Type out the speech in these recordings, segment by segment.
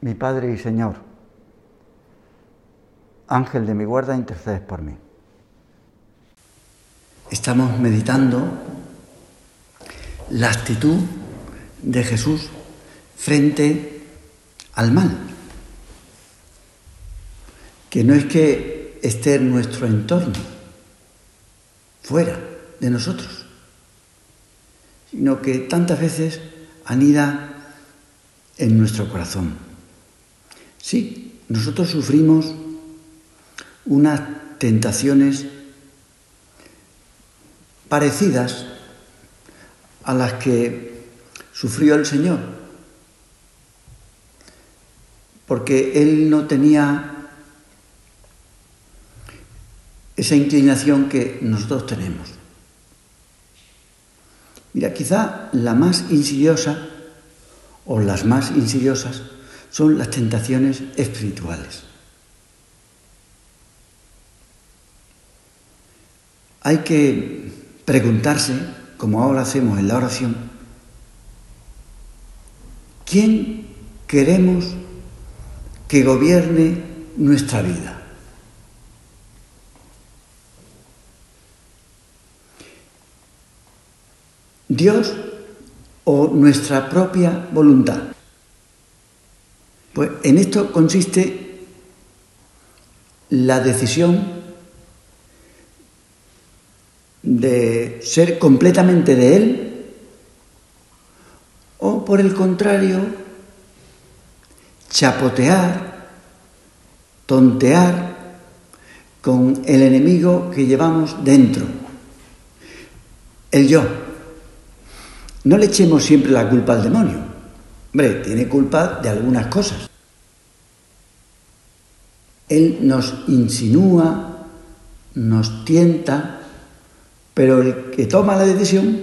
mi Padre y Señor, Ángel de mi guarda, intercedes por mí. Estamos meditando la actitud de Jesús frente al mal, que no es que esté en nuestro entorno, fuera de nosotros, sino que tantas veces anida en nuestro corazón. Sí, nosotros sufrimos unas tentaciones parecidas a las que sufrió el Señor, porque Él no tenía esa inclinación que nosotros tenemos. Mira, quizá la más insidiosa o las más insidiosas son las tentaciones espirituales. Hay que preguntarse, como ahora hacemos en la oración, ¿quién queremos que gobierne nuestra vida? ¿Dios o nuestra propia voluntad? Pues en esto consiste la decisión de ser completamente de Él o por el contrario, chapotear, tontear con el enemigo que llevamos dentro, el yo. No le echemos siempre la culpa al demonio. Hombre, tiene culpa de algunas cosas. Él nos insinúa, nos tienta, pero el que toma la decisión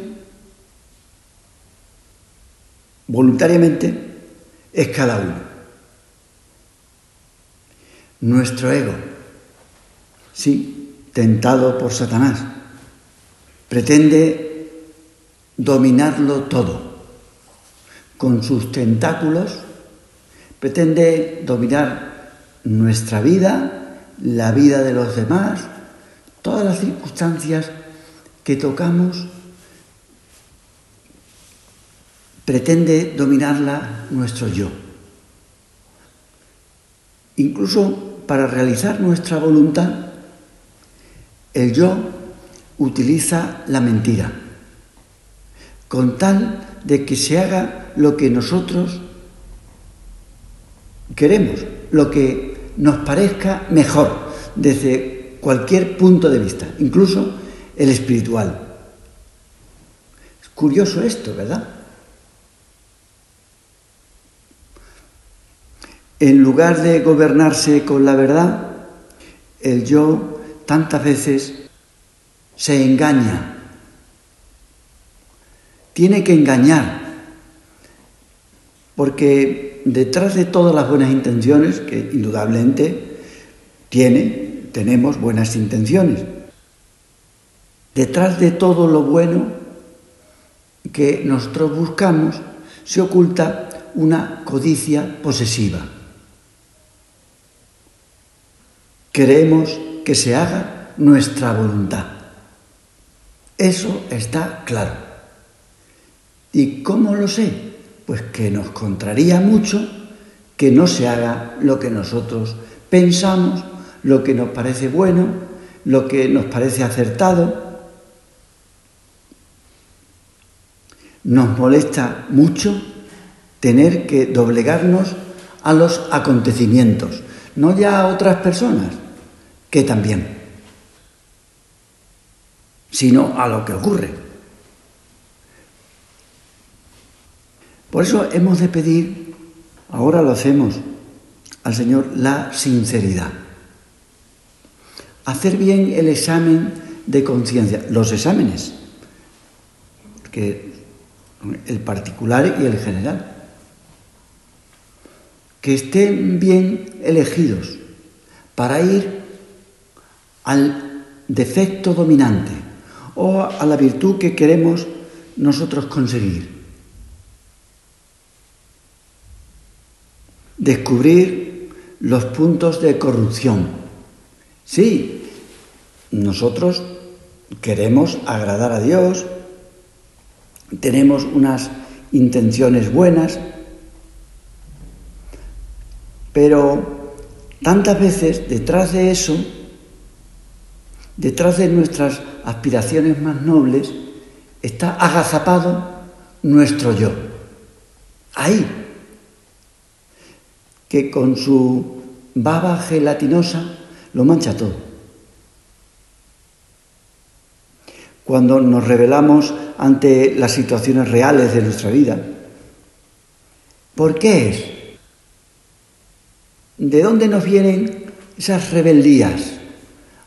voluntariamente es cada uno. Nuestro ego, sí, tentado por Satanás, pretende dominarlo todo. Con sus tentáculos pretende dominar nuestra vida, la vida de los demás, todas las circunstancias que tocamos pretende dominarla nuestro yo. Incluso para realizar nuestra voluntad, el yo utiliza la mentira, con tal de que se haga lo que nosotros queremos, lo que nos parezca mejor desde cualquier punto de vista, incluso el espiritual. Es curioso esto, ¿verdad? En lugar de gobernarse con la verdad, el yo tantas veces se engaña. Tiene que engañar, porque detrás de todas las buenas intenciones, que indudablemente tiene, tenemos buenas intenciones, Detrás de todo lo bueno que nosotros buscamos se oculta una codicia posesiva. Queremos que se haga nuestra voluntad. Eso está claro. ¿Y cómo lo sé? Pues que nos contraría mucho que no se haga lo que nosotros pensamos, lo que nos parece bueno, lo que nos parece acertado, Nos molesta mucho tener que doblegarnos a los acontecimientos, no ya a otras personas, que también, sino a lo que ocurre. Por eso hemos de pedir Ahora lo hacemos al Señor la sinceridad. Hacer bien el examen de conciencia, los exámenes, que el particular y el general, que estén bien elegidos para ir al defecto dominante o a la virtud que queremos nosotros conseguir. Descubrir los puntos de corrupción. Sí, nosotros queremos agradar a Dios, tenemos unas intenciones buenas, pero tantas veces detrás de eso, detrás de nuestras aspiraciones más nobles, está agazapado nuestro yo. Ahí, que con su baba gelatinosa lo mancha todo. Cuando nos revelamos ante las situaciones reales de nuestra vida, ¿por qué es? ¿De dónde nos vienen esas rebeldías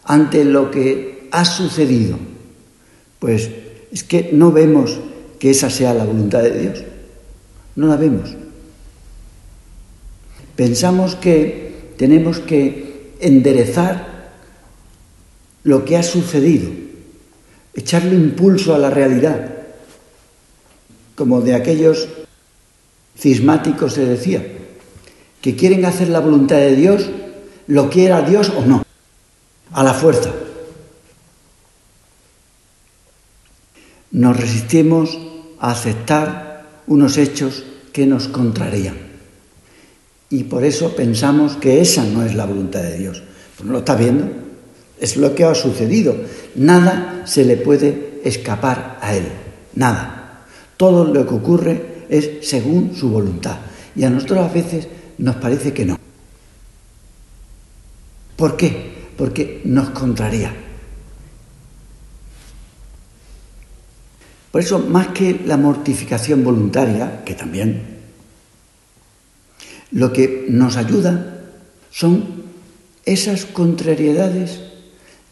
ante lo que ha sucedido? Pues es que no vemos que esa sea la voluntad de Dios. No la vemos. Pensamos que tenemos que enderezar lo que ha sucedido, echarle impulso a la realidad, como de aquellos cismáticos se decía, que quieren hacer la voluntad de Dios, lo quiera Dios o no, a la fuerza. nos resistimos a aceptar unos hechos que nos contrarían. Y por eso pensamos que esa no es la voluntad de Dios. Pues no lo está viendo. Es lo que ha sucedido. Nada se le puede escapar a Él. Nada. Todo lo que ocurre es según su voluntad. Y a nosotros a veces nos parece que no. ¿Por qué? Porque nos contraría. Por eso, más que la mortificación voluntaria, que también, lo que nos ayuda son esas contrariedades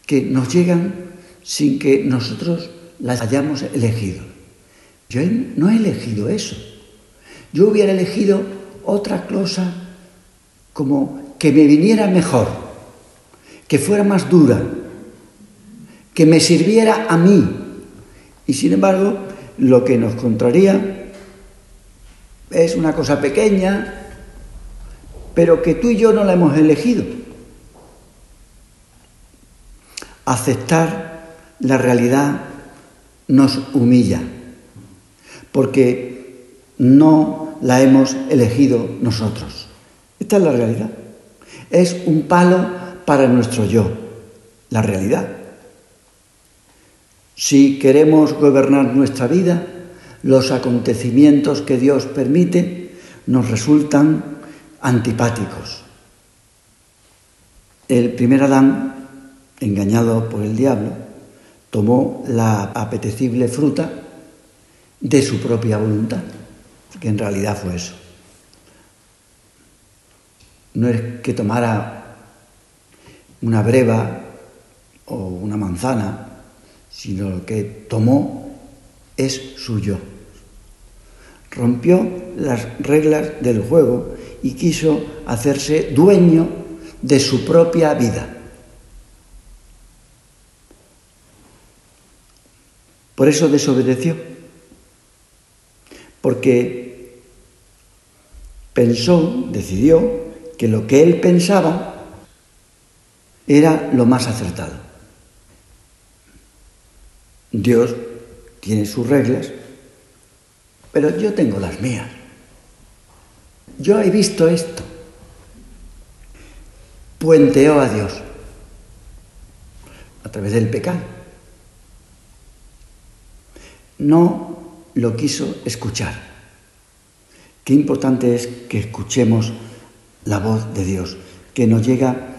que nos llegan sin que nosotros las hayamos elegido. Yo no he elegido eso. Yo hubiera elegido otra cosa como que me viniera mejor, que fuera más dura, que me sirviera a mí y sin embargo, lo que nos contraría es una cosa pequeña, pero que tú y yo no la hemos elegido. Aceptar la realidad nos humilla, porque no la hemos elegido nosotros. Esta es la realidad. Es un palo para nuestro yo, la realidad. Si queremos gobernar nuestra vida, los acontecimientos que Dios permite nos resultan antipáticos. El primer Adán, engañado por el diablo, tomó la apetecible fruta de su propia voluntad, que en realidad fue eso. No es que tomara una breva o una manzana sino lo que tomó es suyo. Rompió las reglas del juego y quiso hacerse dueño de su propia vida. Por eso desobedeció, porque pensó, decidió, que lo que él pensaba era lo más acertado. Dios tiene sus reglas, pero yo tengo las mías. Yo he visto esto. Puenteó a Dios a través del pecado. No lo quiso escuchar. Qué importante es que escuchemos la voz de Dios, que nos llega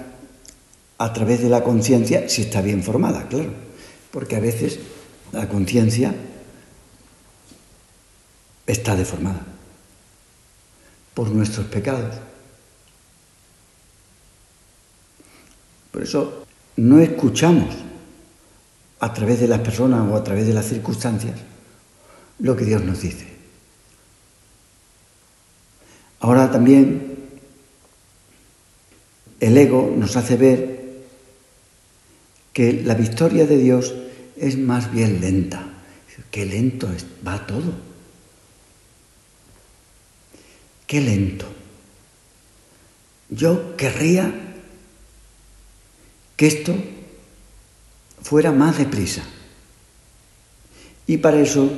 a través de la conciencia, si está bien formada, claro, porque a veces la conciencia está deformada. Por nuestros pecados. Por eso no escuchamos a través de las personas o a través de las circunstancias lo que Dios nos dice. Ahora también el ego nos hace ver que la victoria de Dios es más bien lenta. Qué lento va todo. Qué lento. Yo querría que esto fuera más deprisa. Y para eso,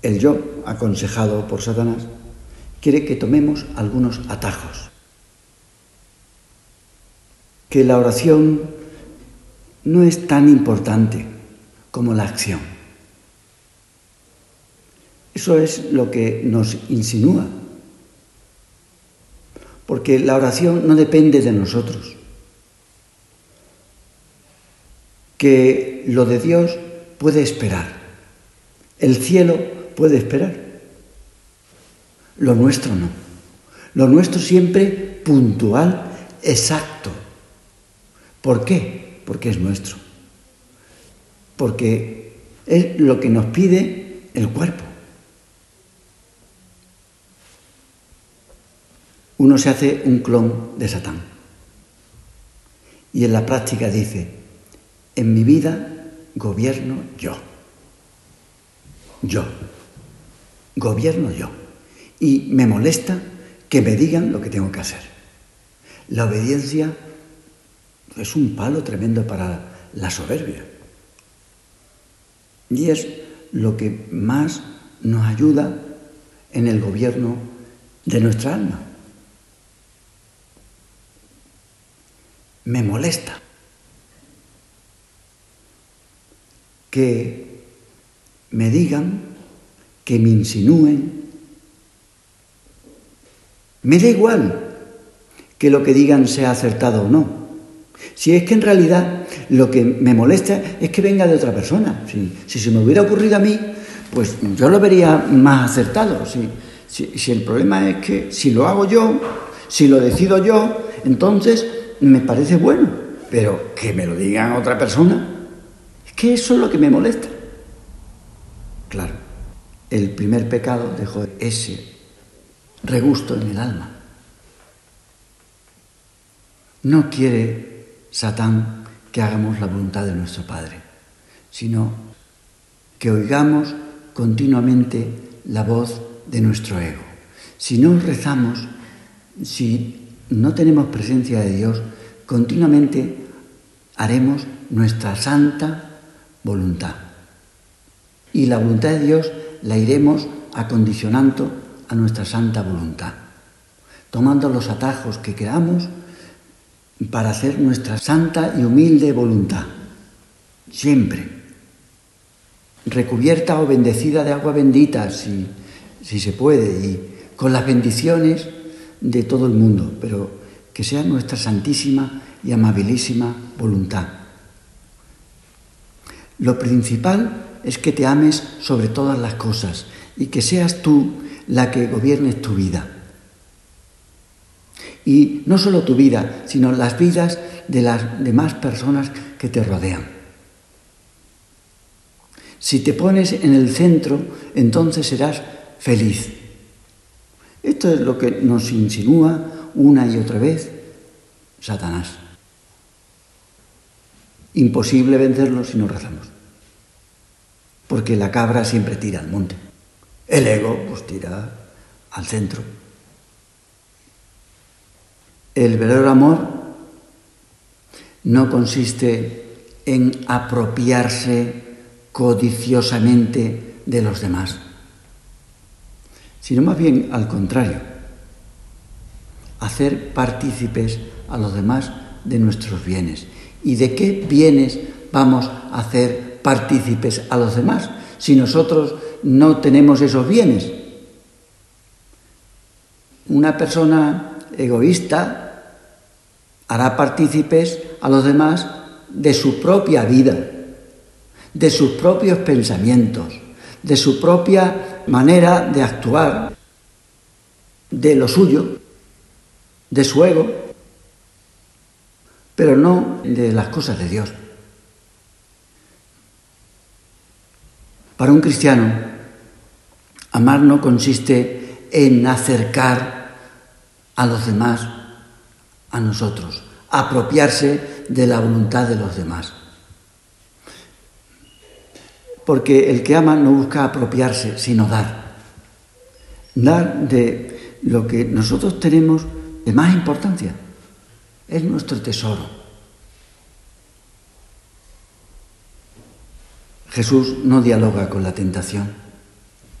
el yo, aconsejado por Satanás, quiere que tomemos algunos atajos. Que la oración no es tan importante como la acción. Eso es lo que nos insinúa. Porque la oración no depende de nosotros. Que lo de Dios puede esperar. El cielo puede esperar. Lo nuestro no. Lo nuestro siempre puntual, exacto. ¿Por qué? Porque es nuestro. Porque es lo que nos pide el cuerpo. Uno se hace un clon de Satán. Y en la práctica dice, en mi vida gobierno yo. Yo. Gobierno yo y me molesta que me digan lo que tengo que hacer. La obediencia es un palo tremendo para la soberbia. Y es lo que más nos ayuda en el gobierno de nuestra alma. Me molesta que me digan, que me insinúen, me da igual que lo que digan sea acertado o no. Si es que en realidad lo que me molesta es que venga de otra persona. Si, se me hubiera ocurrido a mí, pues yo lo vería más acertado. Si, el problema es que si lo hago yo, si lo decido yo, entonces me parece bueno. Pero que me lo digan otra persona, es que eso es lo que me molesta. Claro, el primer pecado dejó ese regusto en el alma. No quiere Satán que hagamos la voluntad de nuestro Padre, sino que oigamos continuamente la voz de nuestro ego. Si no rezamos, si no tenemos presencia de Dios, continuamente haremos nuestra santa voluntad. Y la voluntad de Dios la iremos acondicionando a nuestra santa voluntad, tomando los atajos que queramos para hacer nuestra santa y humilde voluntad, siempre, recubierta o bendecida de agua bendita, si, si se puede, y con las bendiciones de todo el mundo, pero que sea nuestra santísima y amabilísima voluntad. Lo principal es que te ames sobre todas las cosas y que seas tú la que gobierne tu vida. Y no solo tu vida, sino las vidas de las demás personas que te rodean. Si te pones en el centro, entonces serás feliz. Esto es lo que nos insinúa una y otra vez Satanás. Imposible vencerlo si no rezamos. Porque la cabra siempre tira al monte. El ego pues tira al centro. El verdadero amor no consiste en apropiarse codiciosamente de los demás, sino más bien al contrario, hacer partícipes a los demás de nuestros bienes. ¿Y de qué bienes vamos a hacer partícipes a los demás si nosotros no tenemos esos bienes. Una persona egoísta hará partícipes a los demás de su propia vida, de sus propios pensamientos, de su propia manera de actuar. de lo suyo, de su ego, pero no de las cosas de Dios. Para un cristiano, amar no consiste en acercar a los demás a nosotros, apropiarse de la voluntad de los demás. Porque el que ama no busca apropiarse, sino dar. Dar de lo que nosotros tenemos de más importancia. Es nuestro tesoro. Jesús no dialoga con la tentación,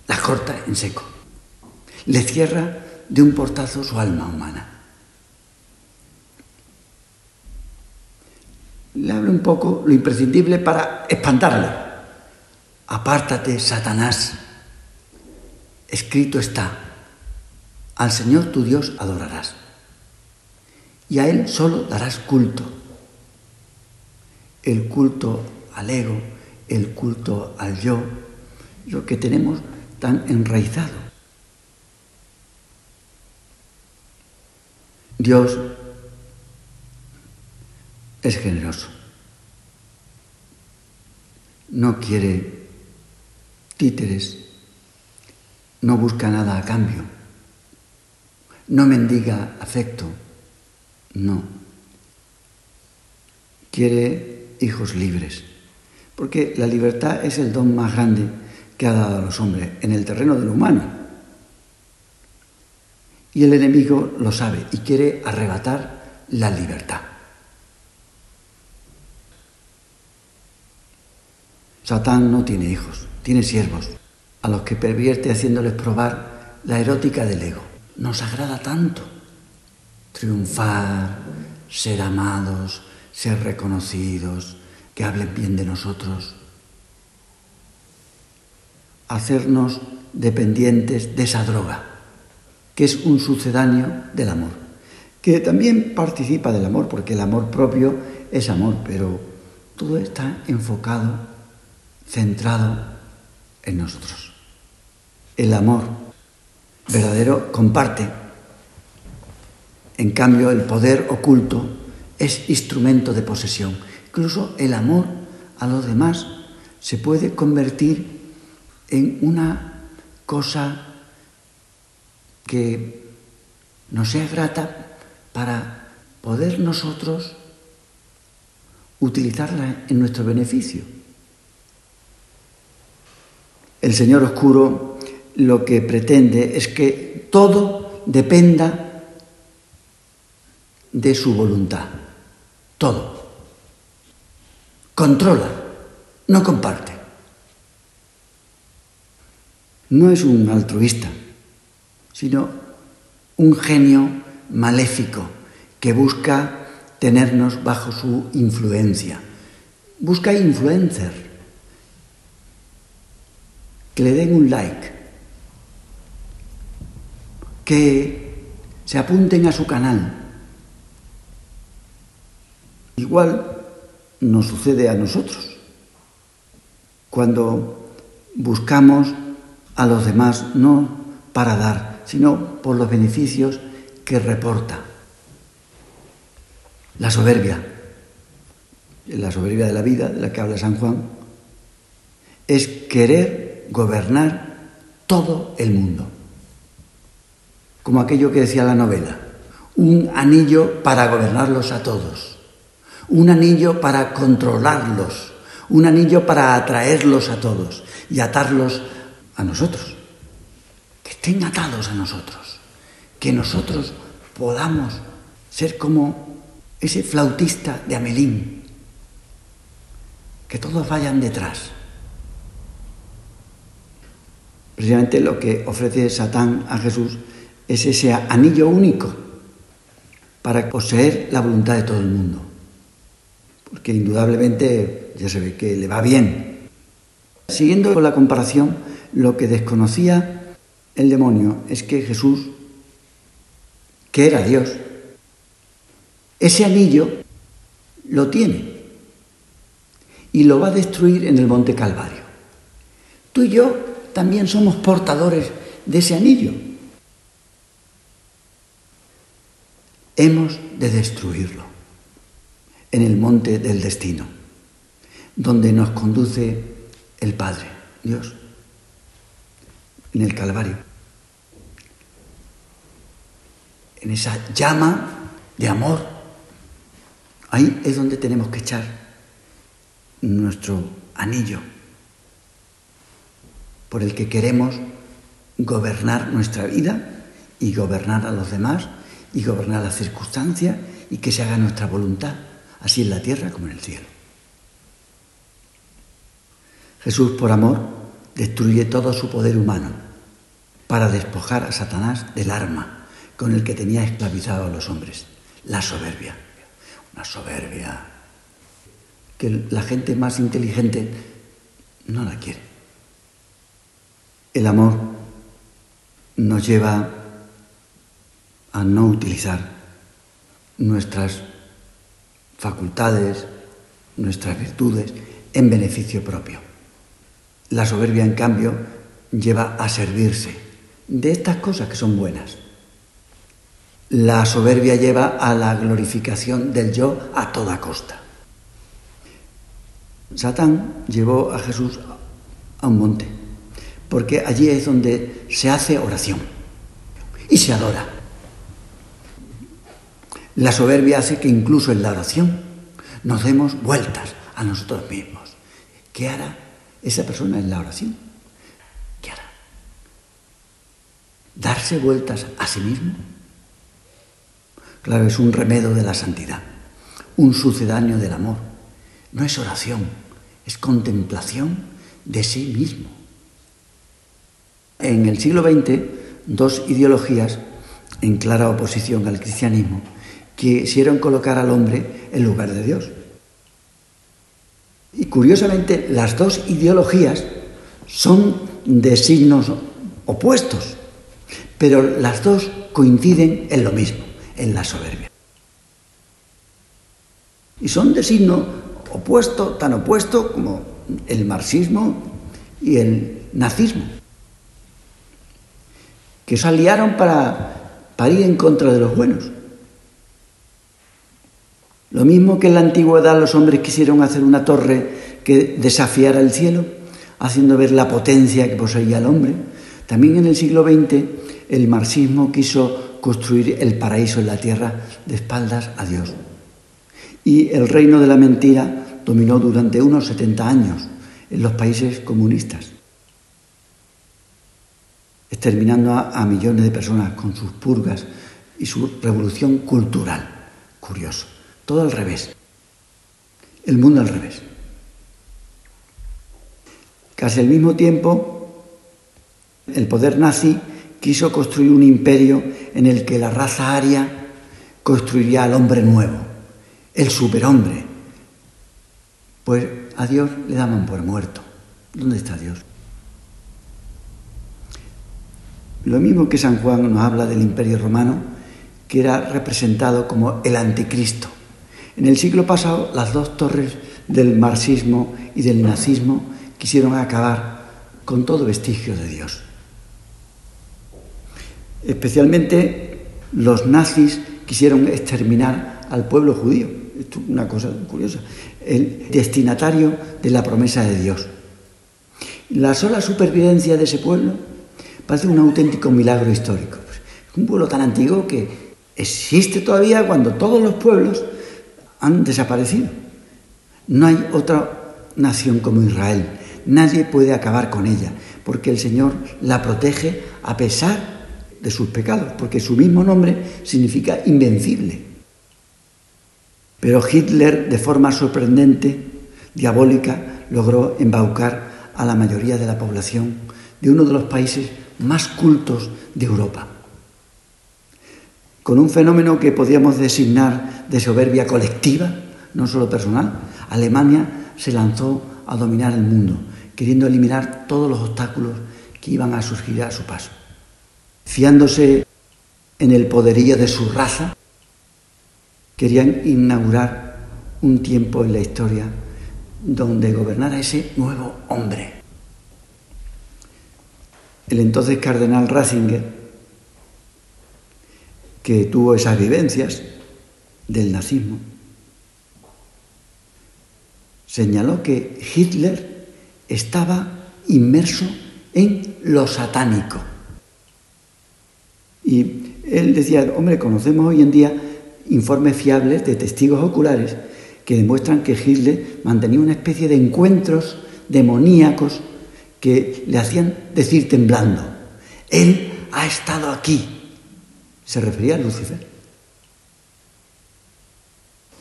la corta en seco. Le cierra de un portazo su alma humana. Le habla un poco lo imprescindible para espantarle. Apártate, Satanás. Escrito está, al Señor tu Dios adorarás y a Él solo darás culto. El culto al ego, el culto al yo, lo que tenemos tan enraizado. Dios es generoso. No quiere títeres, no busca nada a cambio, no mendiga afecto, no. Quiere hijos libres, porque la libertad es el don más grande que ha dado a los hombres en el terreno del humano. Y el enemigo lo sabe y quiere arrebatar la libertad. Satán no tiene hijos, tiene siervos, a los que pervierte haciéndoles probar la erótica del ego. Nos agrada tanto triunfar, ser amados, ser reconocidos, que hablen bien de nosotros, hacernos dependientes de esa droga, que es un sucedáneo del amor, que también participa del amor, porque el amor propio es amor, pero todo está enfocado, centrado en nosotros. El amor verdadero comparte en cambio, el poder oculto es instrumento de posesión. Incluso el amor a los demás se puede convertir en una cosa que nos sea grata para poder nosotros utilizarla en nuestro beneficio. El Señor Oscuro lo que pretende es que todo dependa de su voluntad. Todo. Controla, no comparte. No es un altruista, sino un genio maléfico que busca tenernos bajo su influencia. Busca influencer, que le den un like, que se apunten a su canal, Igual nos sucede a nosotros cuando buscamos a los demás no para dar, sino por los beneficios que reporta. La soberbia, la soberbia de la vida de la que habla San Juan, es querer gobernar todo el mundo. Como aquello que decía la novela, un anillo para gobernarlos a todos un anillo para controlarlos, un anillo para atraerlos a todos y atarlos a nosotros, que estén atados a nosotros, que nosotros podamos ser como ese flautista de Amelín, que todos vayan detrás. Precisamente lo que ofrece Satán a Jesús es ese anillo único para poseer la voluntad de todo el mundo porque indudablemente ya se ve que le va bien. Siguiendo con la comparación, lo que desconocía el demonio es que Jesús, que era Dios, ese anillo lo tiene y lo va a destruir en el monte Calvario. Tú y yo también somos portadores de ese anillo. hemos de destruirlo en el monte del destino, donde nos conduce el Padre, Dios, en el Calvario, en esa llama de amor. Ahí es donde tenemos que echar nuestro anillo por el que queremos gobernar nuestra vida y gobernar a los demás y gobernar las circunstancias y que se haga nuestra voluntad, así en la tierra como en el cielo. Jesús, por amor, destruye todo su poder humano para despojar a Satanás del arma con el que tenía esclavizado a los hombres, la soberbia. Una soberbia que la gente más inteligente no la quiere. El amor nos lleva a no utilizar nuestras facultades, nuestras virtudes en beneficio propio. La soberbia, en cambio, lleva a servirse de estas cosas que son buenas. La soberbia lleva a la glorificación del yo a toda costa. Satán llevó a Jesús a un monte, porque allí es donde se hace oración y se adora. La soberbia hace que incluso en la oración nos demos vueltas a nosotros mismos. ¿Qué hará esa persona en la oración? ¿Qué hará? ¿Darse vueltas a sí mismo? Claro, es un remedio de la santidad, un sucedáneo del amor. No es oración, es contemplación de sí mismo. En el siglo XX, dos ideologías en clara oposición al cristianismo quisieron colocar al hombre en lugar de Dios. Y curiosamente, las dos ideologías son de signos opuestos, pero las dos coinciden en lo mismo, en la soberbia. Y son de signo opuesto, tan opuesto como el marxismo y el nazismo, que se aliaron para, para ir en contra de los buenos. Lo mismo que en la antigüedad los hombres quisieron hacer una torre que desafiara el cielo, haciendo ver la potencia que poseía el hombre, también en el siglo XX el marxismo quiso construir el paraíso en la tierra de espaldas a Dios. Y el reino de la mentira dominó durante unos 70 años en los países comunistas, exterminando a, millones de personas con sus purgas y su revolución cultural. Curioso. Todo al revés. El mundo al revés. Casi al mismo tiempo, el poder nazi quiso construir un imperio en el que la raza aria construiría al hombre nuevo, el superhombre. Pues a Dios le daban por muerto. ¿Dónde está Dios? Lo mismo que San Juan nos habla del imperio romano, que era representado como el anticristo. En el siglo pasado, las dos torres del marxismo y del nazismo quisieron acabar con todo vestigio de Dios. Especialmente los nazis quisieron exterminar al pueblo judío. Esto es una cosa curiosa. El destinatario de la promesa de Dios. La sola supervivencia de ese pueblo parece un auténtico milagro histórico. Es un pueblo tan antiguo que existe todavía cuando todos los pueblos han desaparecido. No hay otra nación como Israel. Nadie puede acabar con ella, porque el Señor la protege a pesar de sus pecados, porque su mismo nombre significa invencible. Pero Hitler, de forma sorprendente, diabólica, logró embaucar a la mayoría de la población de uno de los países más cultos de Europa con un fenómeno que podríamos designar de soberbia colectiva, no solo personal, Alemania se lanzó a dominar el mundo, queriendo eliminar todos los obstáculos que iban a surgir a su paso. Fiándose en el poderío de su raza, querían inaugurar un tiempo en la historia donde gobernara ese nuevo hombre. El entonces cardenal Ratzinger que tuvo esas vivencias del nazismo, señaló que Hitler estaba inmerso en lo satánico. Y él decía, hombre, conocemos hoy en día informes fiables de testigos oculares que demuestran que Hitler mantenía una especie de encuentros demoníacos que le hacían decir temblando, Él ha estado aquí. Se refería a Lucifer.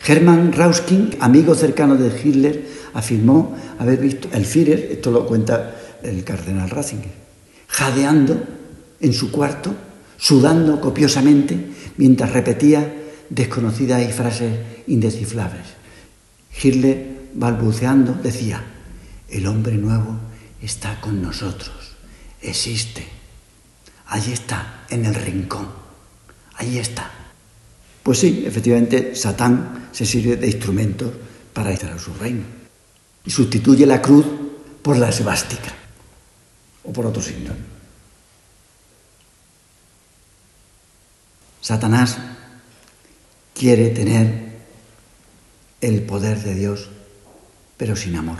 Hermann Rauskin, amigo cercano de Hitler, afirmó haber visto el Führer, esto lo cuenta el cardenal Ratzinger, jadeando en su cuarto, sudando copiosamente, mientras repetía desconocidas y frases indescifrables. Hitler, balbuceando, decía, el hombre nuevo está con nosotros, existe, allí está, en el rincón, allí está. Pues sí, efectivamente, Satán se sirve de instrumentos para instalar su reino y sustituye la cruz por la esvástica o por otro signo. Satanás quiere tener el poder de Dios, pero sin amor.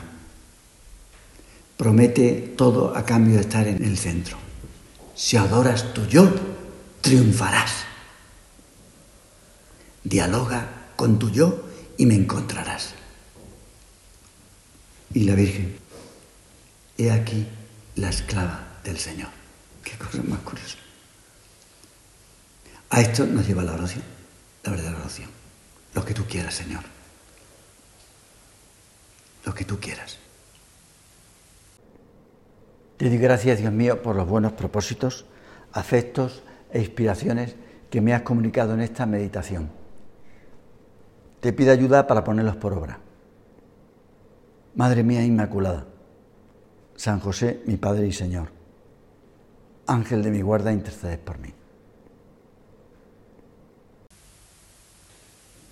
Promete todo a cambio de estar en el centro. Si adoras tu yo, triunfarás. Dialoga con tu yo y me encontrarás. Y la Virgen, he aquí la esclava del Señor. Qué cosa más curiosa. A esto nos lleva la oración, la verdadera oración. Lo que tú quieras, Señor. Lo que tú quieras. Te doy gracias, Dios mío, por los buenos propósitos, afectos e inspiraciones que me has comunicado en esta meditación. Te pido ayuda para ponerlos por obra. Madre mía Inmaculada, San José, mi Padre y Señor, Ángel de mi guarda, intercedes por mí.